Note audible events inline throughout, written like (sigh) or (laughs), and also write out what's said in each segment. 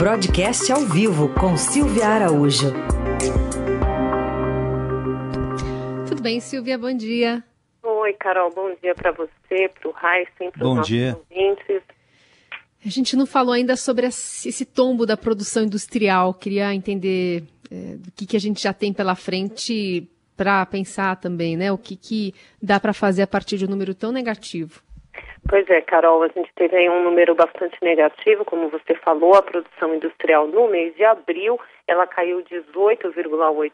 Broadcast ao vivo com Silvia Araújo. Tudo bem, Silvia? Bom dia. Oi, Carol. Bom dia para você, para o Heisen, para os nossos dia. ouvintes. A gente não falou ainda sobre esse tombo da produção industrial. Queria entender é, do que, que a gente já tem pela frente para pensar também, né? O que, que dá para fazer a partir de um número tão negativo? Pois é, Carol, a gente teve aí um número bastante negativo, como você falou, a produção industrial no mês de abril, ela caiu 18,8%,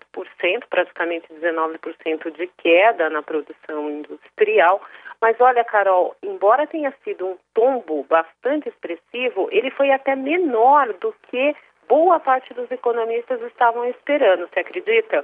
praticamente 19% de queda na produção industrial. Mas olha, Carol, embora tenha sido um tombo bastante expressivo, ele foi até menor do que boa parte dos economistas estavam esperando, você acredita?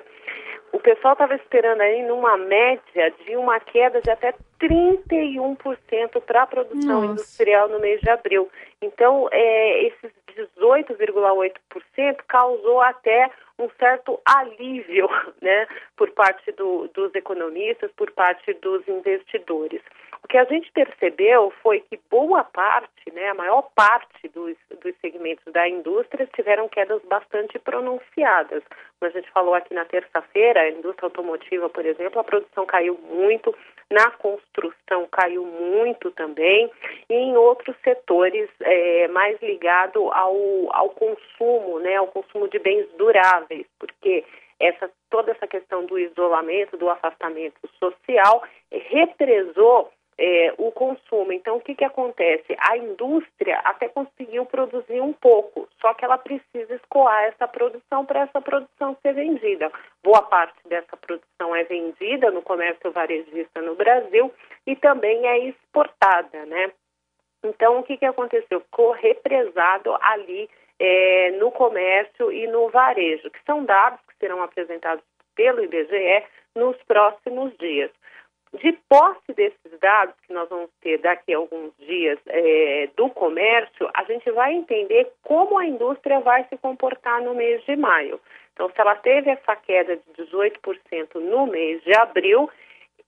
O pessoal estava esperando aí numa média de uma queda de até 31% para a produção Nossa. industrial no mês de abril. Então, é, esses 18,8% causou até um certo alívio (laughs) né, por parte do, dos economistas, por parte dos investidores. O que a gente percebeu foi que boa parte, né, a maior parte dos, dos segmentos da indústria tiveram quedas bastante pronunciadas. Como a gente falou aqui na terça-feira, a indústria automotiva, por exemplo, a produção caiu muito, na construção caiu muito também, e em outros setores é, mais ligado ao, ao consumo, né, ao consumo de bens duráveis, porque essa, toda essa questão do isolamento, do afastamento social, represou é, o consumo. Então, o que, que acontece? A indústria até conseguiu produzir um pouco, só que ela precisa escoar essa produção para essa produção ser vendida. Boa parte dessa produção é vendida no comércio varejista no Brasil e também é exportada, né? Então, o que, que aconteceu? Ficou represado ali é, no comércio e no varejo, que são dados que serão apresentados pelo IBGE nos próximos dias. De posse desses dados que nós vamos ter daqui a alguns dias é, do comércio, a gente vai entender como a indústria vai se comportar no mês de maio. Então, se ela teve essa queda de 18% no mês de abril,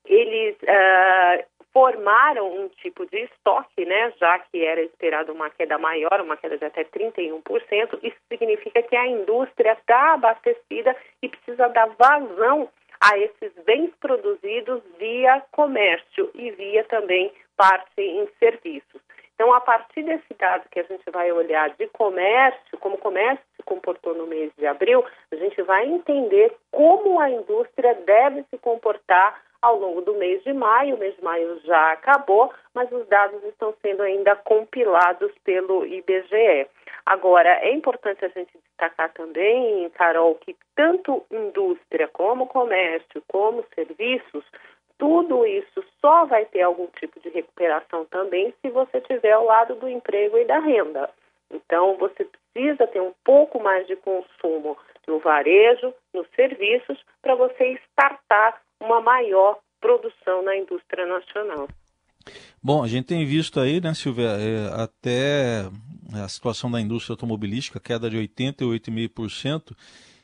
eles uh, formaram um tipo de estoque, né, já que era esperado uma queda maior, uma queda de até 31%. Isso significa que a indústria está abastecida e precisa dar vazão a esses bens produzidos via comércio e via também parte em serviços. Então, a partir desse dado que a gente vai olhar de comércio, como o comércio se comportou no mês de abril, a gente vai entender como a indústria deve se comportar ao longo do mês de maio. O mês de maio já acabou, mas os dados estão sendo ainda compilados pelo IBGE. Agora, é importante a gente destacar também, Carol, que tanto indústria como comércio, como serviços, tudo isso só vai ter algum tipo de recuperação também se você tiver ao lado do emprego e da renda. Então, você precisa ter um pouco mais de consumo no varejo, nos serviços, para você startar uma maior produção na indústria nacional. Bom, a gente tem visto aí, né, Silvia, é, até a situação da indústria automobilística, queda de 88,5%,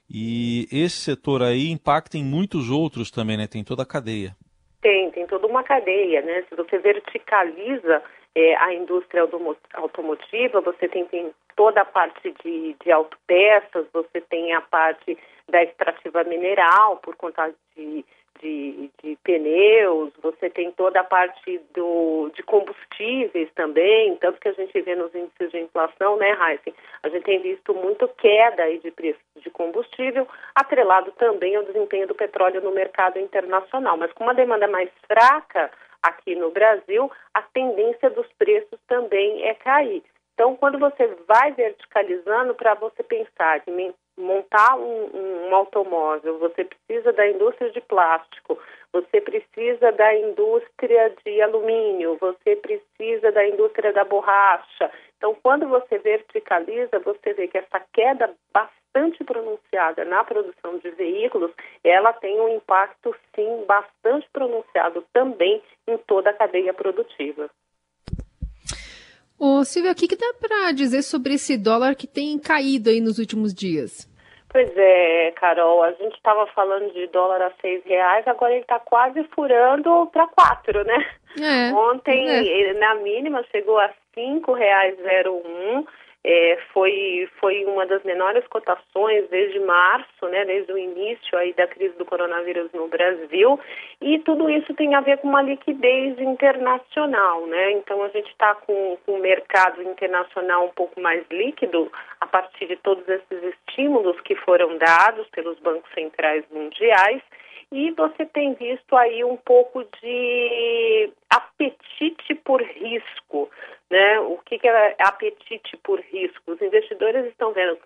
e esse setor aí impacta em muitos outros também, né? Tem toda a cadeia. Tem, tem toda uma cadeia, né? Se você verticaliza é, a indústria automotiva, você tem, tem toda a parte de, de autopeças, você tem a parte da extrativa mineral, por conta de de, de, pneus, você tem toda a parte do, de combustíveis também, tanto que a gente vê nos índices de inflação, né, Heisen? A gente tem visto muito queda aí de preços de combustível, atrelado também ao desempenho do petróleo no mercado internacional. Mas com uma demanda mais fraca aqui no Brasil, a tendência dos preços também é cair. Então, quando você vai verticalizando para você pensar que montar um, um, automóvel, você precisa da indústria de plástico, você precisa da indústria de alumínio, você precisa da indústria da borracha. Então, quando você verticaliza, você vê que essa queda bastante pronunciada na produção de veículos, ela tem um impacto, sim, bastante pronunciado também em toda a cadeia produtiva. Ô, Silvia, o que, que dá para dizer sobre esse dólar que tem caído aí nos últimos dias? Pois é, Carol, a gente estava falando de dólar a seis reais, agora ele está quase furando para quatro, né? É, Ontem, é. na mínima, chegou a cinco reais zero um. É, foi, foi uma das menores cotações desde março, né, desde o início aí da crise do coronavírus no Brasil, e tudo isso tem a ver com uma liquidez internacional, né? Então a gente está com, com o mercado internacional um pouco mais líquido a partir de todos esses estímulos que foram dados pelos bancos centrais mundiais. E você tem visto aí um pouco de apetite por risco, né? O que, que é apetite por risco? Os investidores estão vendo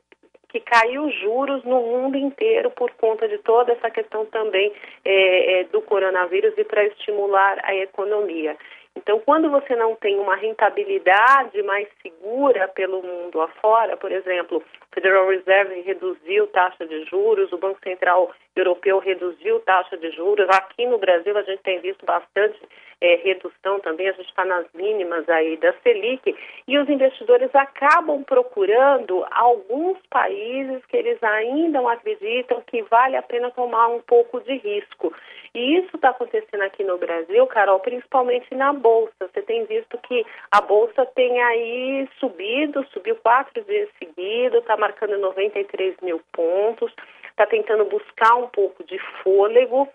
que caiu juros no mundo inteiro por conta de toda essa questão também é, é, do coronavírus e para estimular a economia. Então, quando você não tem uma rentabilidade mais segura pelo mundo afora, por exemplo, Federal Reserve reduziu taxa de juros, o Banco Central Europeu reduziu taxa de juros, aqui no Brasil a gente tem visto bastante é, redução também, a gente está nas mínimas aí da Selic, e os investidores acabam procurando alguns países que eles ainda não acreditam que vale a pena tomar um pouco de risco. E isso está acontecendo aqui no Brasil, Carol, principalmente na Bolsa. Você tem visto que a Bolsa tem aí subido, subiu quatro dias seguidos, está marcando 93 mil pontos, está tentando buscar um pouco de fôlego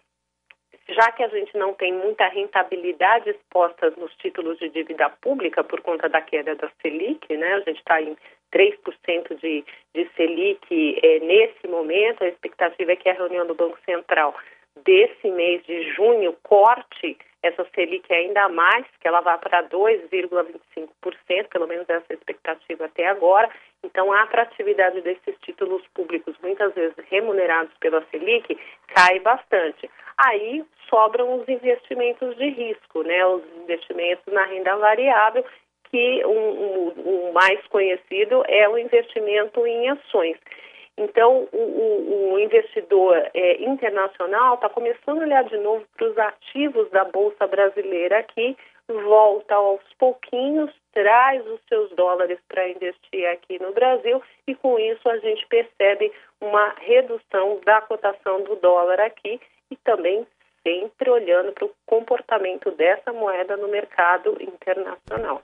já que a gente não tem muita rentabilidade exposta nos títulos de dívida pública por conta da queda da Selic, né? A gente está em 3% de, de Selic é, nesse momento. A expectativa é que a reunião do Banco Central desse mês de junho corte essa Selic ainda mais, que ela vá para 2,25%, pelo menos essa é expectativa até agora. Então, a atratividade desses títulos públicos, muitas vezes remunerados pela Selic, cai bastante. Aí sobram os investimentos de risco, né? os investimentos na renda variável, que o um, um, um mais conhecido é o investimento em ações. Então, o, o, o investidor é, internacional está começando a olhar de novo para os ativos da Bolsa Brasileira aqui, volta aos pouquinhos, traz os seus dólares para investir aqui no Brasil e com isso a gente percebe uma redução da cotação do dólar aqui e também sempre olhando para o comportamento dessa moeda no mercado internacional.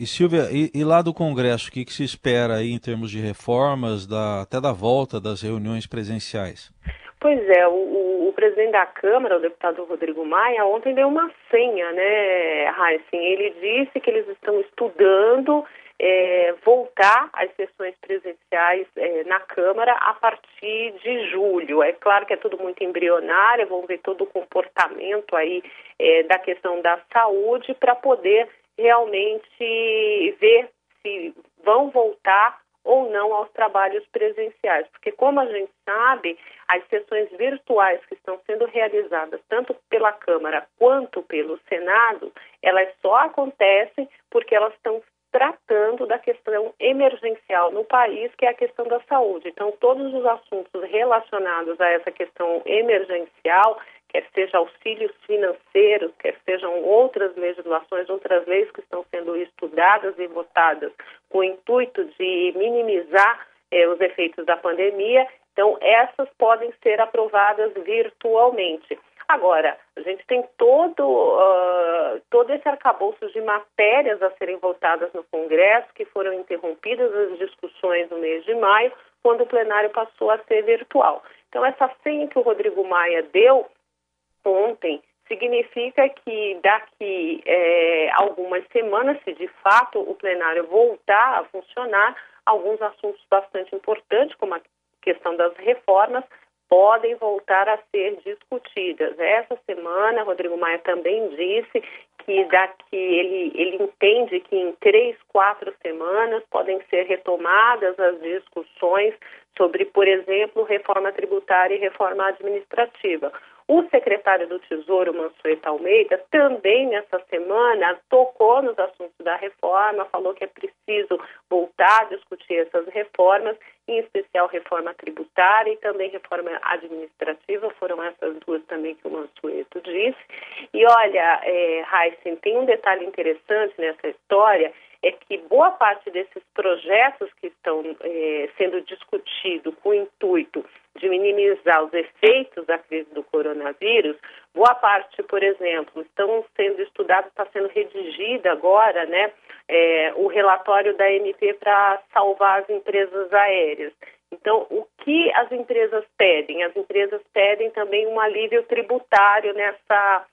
E Silvia, e, e, lá do Congresso, o que, que, se espera aí em termos de reformas, da, até da volta das reuniões presenciais? Pois é, o, o, presidente da Câmara, o deputado Rodrigo Maia, ontem deu uma senha, né, Heisen? Ele disse que eles estão estudando é, voltar às sessões presenciais é, na Câmara a partir de julho. É claro que é tudo muito embrionário, vamos ver todo o comportamento aí é, da questão da saúde para poder realmente ver se vão voltar ou não aos trabalhos presenciais, porque como a gente sabe, as sessões virtuais que estão sendo realizadas tanto pela Câmara quanto pelo Senado, elas só acontecem porque elas estão tratando da questão emergencial no país, que é a questão da saúde. Então, todos os assuntos relacionados a essa questão emergencial, quer seja auxílios financeiros, quer sejam outras legislações, outras leis que estão sendo estudadas e votadas com o intuito de minimizar eh, os efeitos da pandemia. Então, essas podem ser aprovadas virtualmente. Agora, a gente tem todo, uh, todo esse arcabouço de matérias a serem votadas no Congresso, que foram interrompidas as discussões no mês de maio, quando o plenário passou a ser virtual. Então, essa senha que o Rodrigo Maia deu ontem significa que daqui é, algumas semanas, se de fato o plenário voltar a funcionar, alguns assuntos bastante importantes, como a questão das reformas, podem voltar a ser discutidas. Essa semana, Rodrigo Maia também disse que daqui ele, ele entende que em três, quatro semanas podem ser retomadas as discussões sobre, por exemplo, reforma tributária e reforma administrativa. O secretário do Tesouro, Mansueto Almeida, também nessa semana tocou nos assuntos da reforma, falou que é preciso voltar a discutir essas reformas, em especial reforma tributária e também reforma administrativa, foram essas duas também que o Mansueto disse. E olha, é, Heisen, tem um detalhe interessante nessa história, é que boa parte desses projetos que estão é, sendo discutidos com o intuito minimizar os efeitos da crise do coronavírus, boa parte, por exemplo, estão sendo estudados, está sendo redigida agora, né, é, o relatório da MP para salvar as empresas aéreas. Então, o que as empresas pedem? As empresas pedem também um alívio tributário nessa,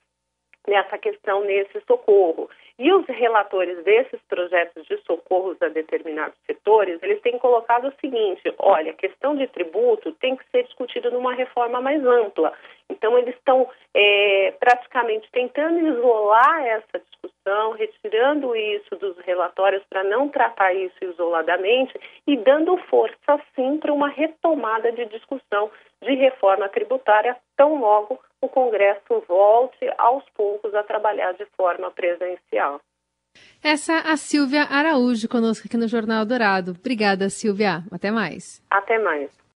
nessa questão, nesse socorro. E os relatores desses projetos de socorros a determinados setores, eles têm colocado o seguinte: olha, a questão de tributo tem que ser discutida numa reforma mais ampla. Então, eles estão é, praticamente tentando isolar essa discussão, retirando isso dos relatórios para não tratar isso isoladamente e dando força, sim, para uma retomada de discussão de reforma tributária tão logo o Congresso volte aos poucos a trabalhar de forma presencial. Essa é a Silvia Araújo conosco aqui no Jornal Dourado. Obrigada, Silvia. Até mais. Até mais.